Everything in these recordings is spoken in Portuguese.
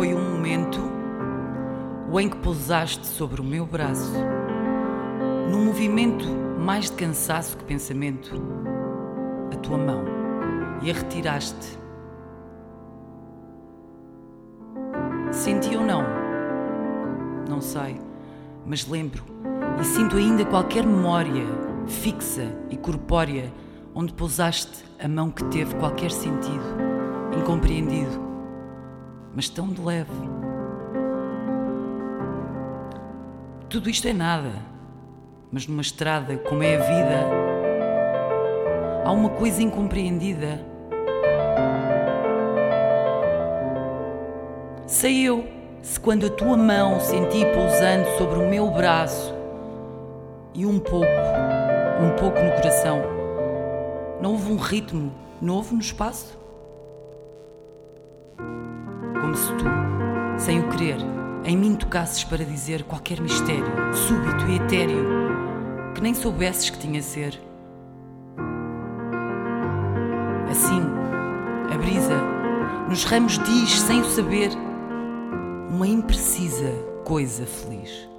foi um momento o em que pousaste sobre o meu braço, num movimento mais de cansaço que pensamento, a tua mão e a retiraste. Senti ou não? Não sei, mas lembro e sinto ainda qualquer memória fixa e corpórea onde pousaste a mão que teve qualquer sentido, incompreendido, mas tão de leve. Tudo isto é nada, mas numa estrada como é a vida, há uma coisa incompreendida. Sei eu se quando a tua mão senti pousando sobre o meu braço e um pouco, um pouco no coração, não houve um ritmo novo no espaço? Como se tu, sem o querer, em mim tocasses para dizer qualquer mistério, súbito e etéreo, que nem soubesses que tinha ser. Assim, a brisa, nos ramos diz, sem o saber, uma imprecisa coisa feliz.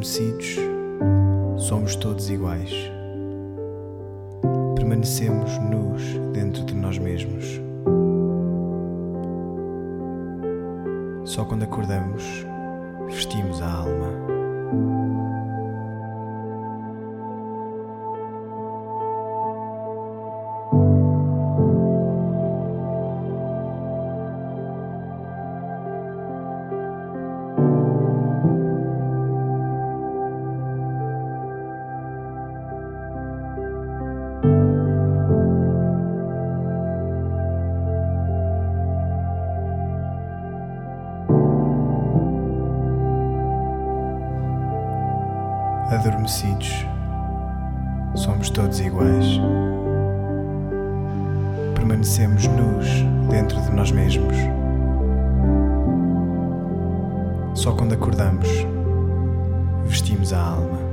Adormecidos, somos todos iguais. Permanecemos nus dentro de nós mesmos. Só quando acordamos, vestimos a alma. Adormecidos, somos todos iguais. Permanecemos nus dentro de nós mesmos. Só quando acordamos, vestimos a alma.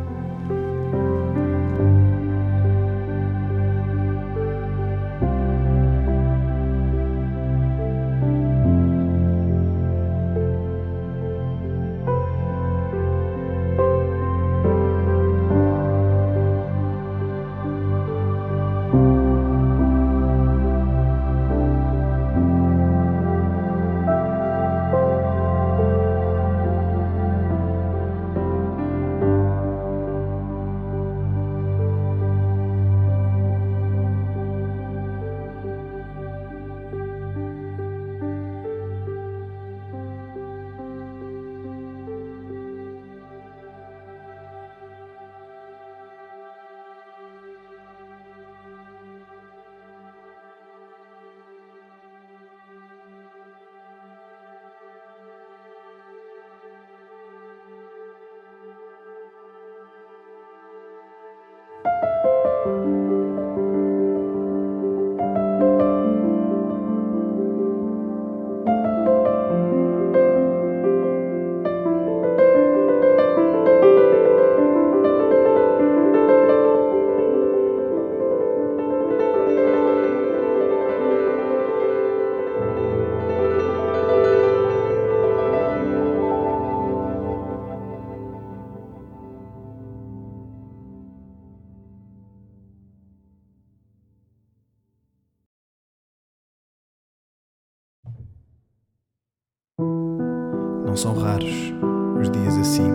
São raros os dias assim,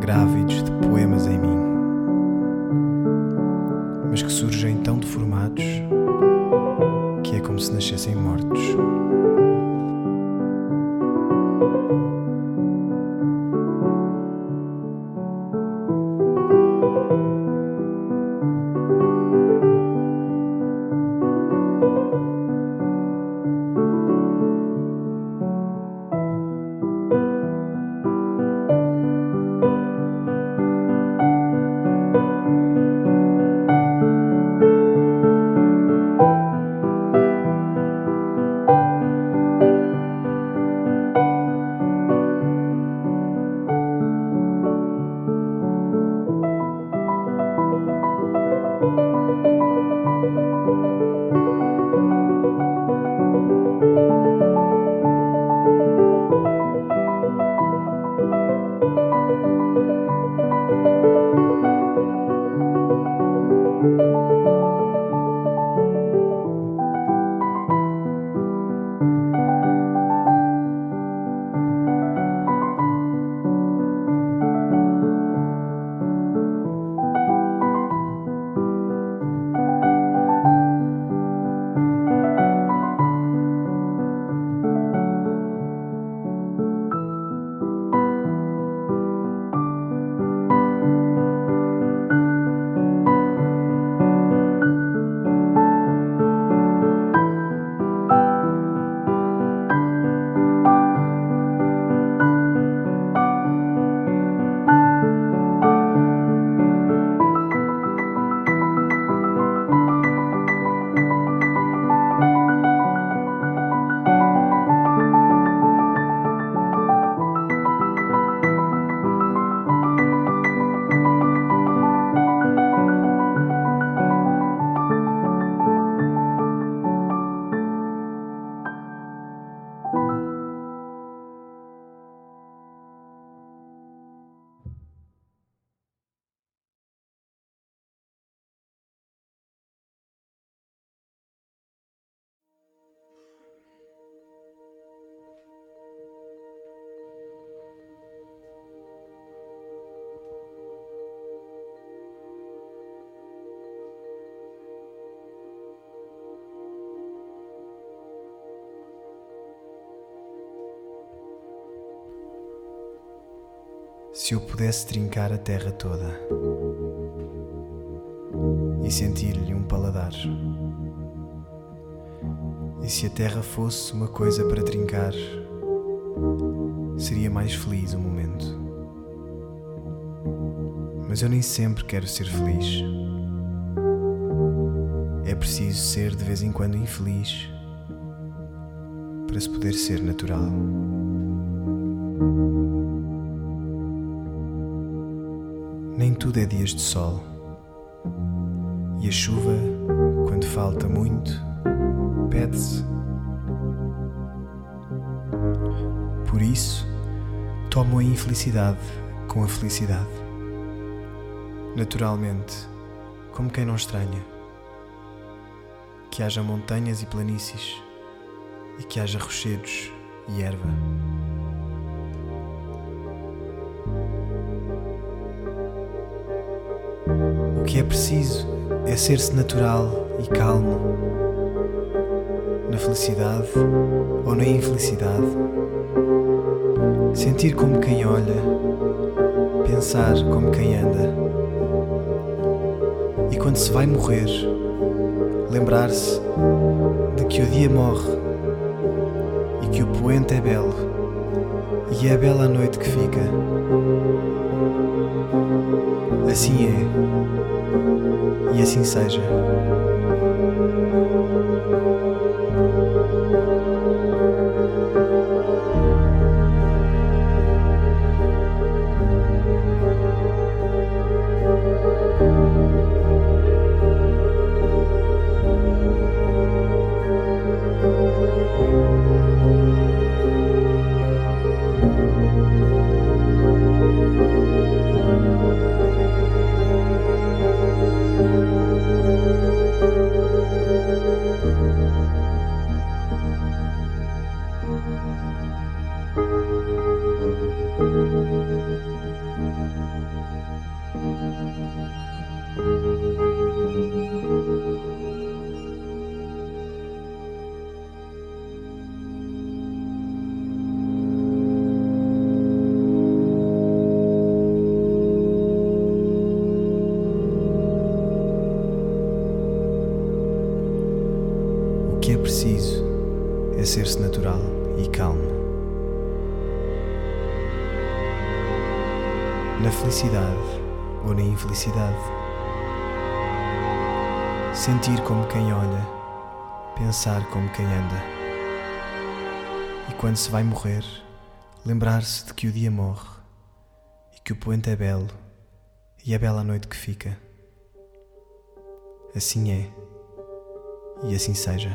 grávidos de poemas em mim, mas que surgem tão deformados que é como se nascessem mortos. Se eu pudesse trincar a terra toda e sentir-lhe um paladar, e se a terra fosse uma coisa para trincar, seria mais feliz o momento. Mas eu nem sempre quero ser feliz. É preciso ser de vez em quando infeliz para se poder ser natural. Tudo é dias de sol. E a chuva, quando falta muito, pede-se. Por isso, tomo a infelicidade com a felicidade. Naturalmente, como quem não estranha. Que haja montanhas e planícies, e que haja rochedos e erva. Que é preciso é ser-se natural e calmo, na felicidade ou na infelicidade. Sentir como quem olha, pensar como quem anda. E quando se vai morrer, lembrar-se de que o dia morre e que o poente é belo e é bela a noite que fica. Assim é, e assim seja. Natural e calmo. Na felicidade ou na infelicidade. Sentir como quem olha, pensar como quem anda. E quando se vai morrer, lembrar-se de que o dia morre e que o poente é belo e é bela a noite que fica. Assim é e assim seja.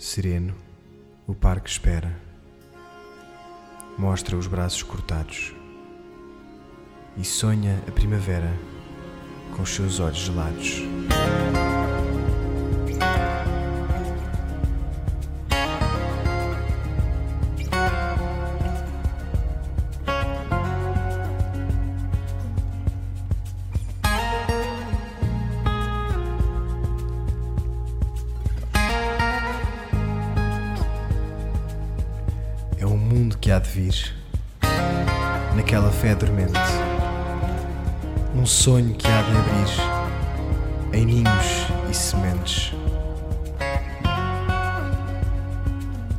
Sereno, o parque espera. Mostra os braços cortados e sonha a primavera com os seus olhos gelados. De vir, naquela fé dormente, um sonho que há de abrir em ninhos e sementes.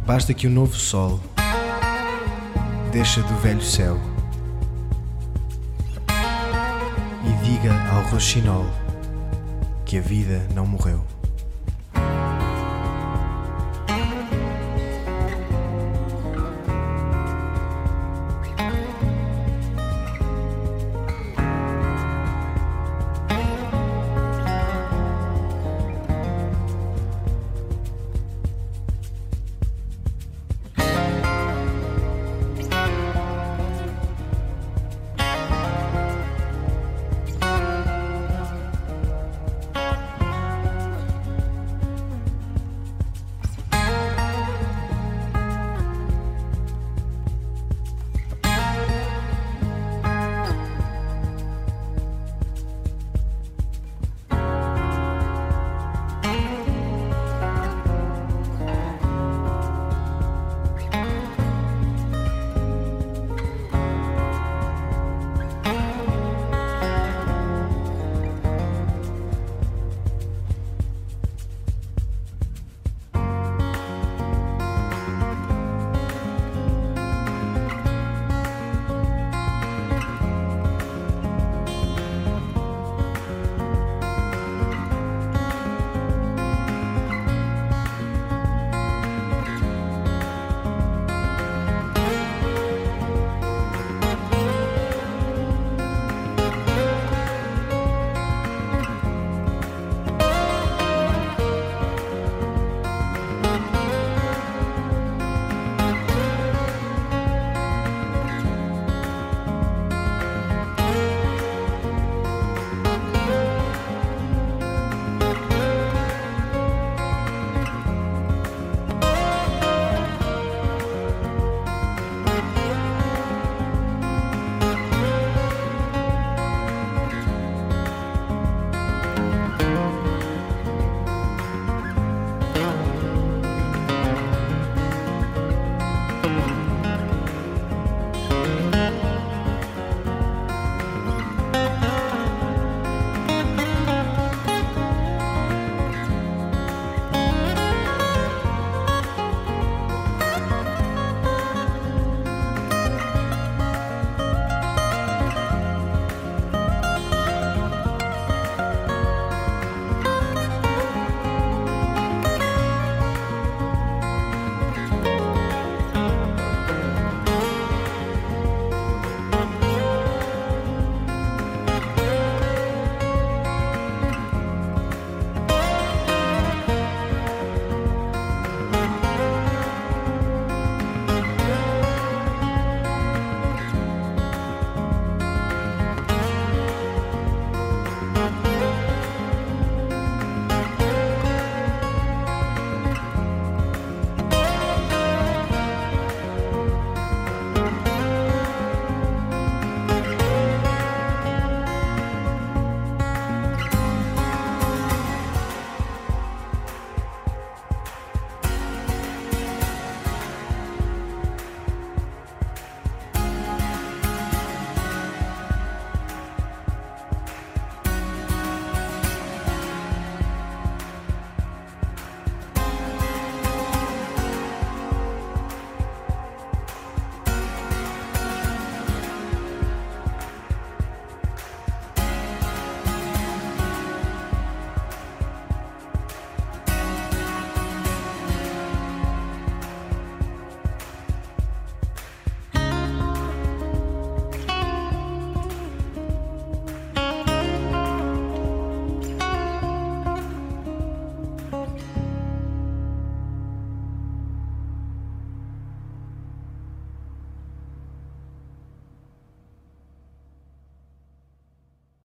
Basta que o novo sol deixa do velho céu e diga ao roxinol que a vida não morreu.